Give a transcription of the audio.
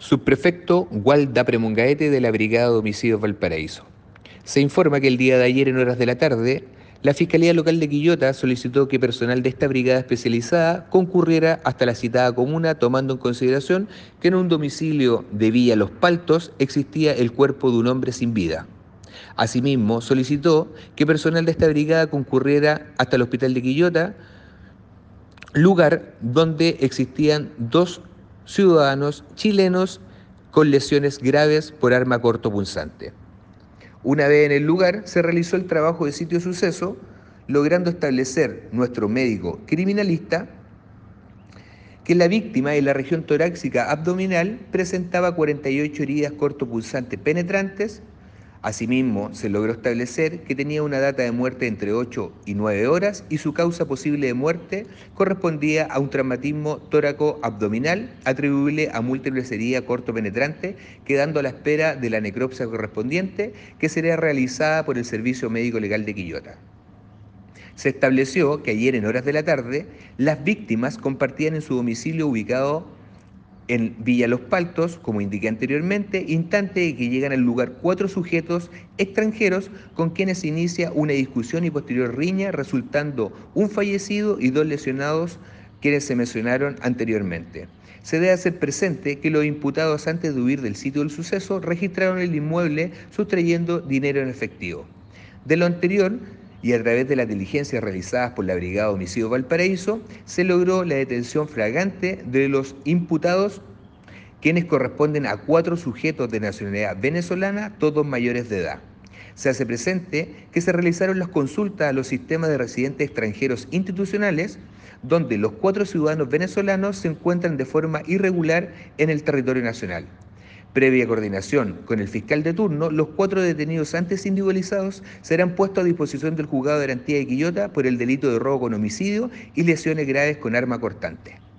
Subprefecto Walda Premungaete de la Brigada de Homicidios Valparaíso. Se informa que el día de ayer en horas de la tarde, la Fiscalía Local de Quillota solicitó que personal de esta brigada especializada concurriera hasta la citada comuna tomando en consideración que en un domicilio de Villa Los Paltos existía el cuerpo de un hombre sin vida. Asimismo, solicitó que personal de esta brigada concurriera hasta el hospital de Quillota, lugar donde existían dos ciudadanos chilenos con lesiones graves por arma cortopunzante. Una vez en el lugar, se realizó el trabajo de sitio suceso, logrando establecer nuestro médico criminalista que la víctima en la región torácica abdominal presentaba 48 heridas cortopulsantes penetrantes, Asimismo, se logró establecer que tenía una data de muerte entre 8 y 9 horas y su causa posible de muerte correspondía a un traumatismo tóraco-abdominal atribuible a múltiples heridas corto-penetrante, quedando a la espera de la necropsia correspondiente que sería realizada por el Servicio Médico Legal de Quillota. Se estableció que ayer en horas de la tarde las víctimas compartían en su domicilio ubicado en Villa Los Paltos, como indiqué anteriormente, instante de que llegan al lugar cuatro sujetos extranjeros con quienes se inicia una discusión y posterior riña, resultando un fallecido y dos lesionados quienes se mencionaron anteriormente. Se debe hacer presente que los imputados antes de huir del sitio del suceso registraron el inmueble sustrayendo dinero en efectivo. De lo anterior, y a través de las diligencias realizadas por la Brigada Homicidio Valparaíso, se logró la detención fragante de los imputados, quienes corresponden a cuatro sujetos de nacionalidad venezolana, todos mayores de edad. Se hace presente que se realizaron las consultas a los sistemas de residentes extranjeros institucionales, donde los cuatro ciudadanos venezolanos se encuentran de forma irregular en el territorio nacional. Previa coordinación con el fiscal de turno, los cuatro detenidos antes individualizados serán puestos a disposición del juzgado de garantía de Quillota por el delito de robo con homicidio y lesiones graves con arma cortante.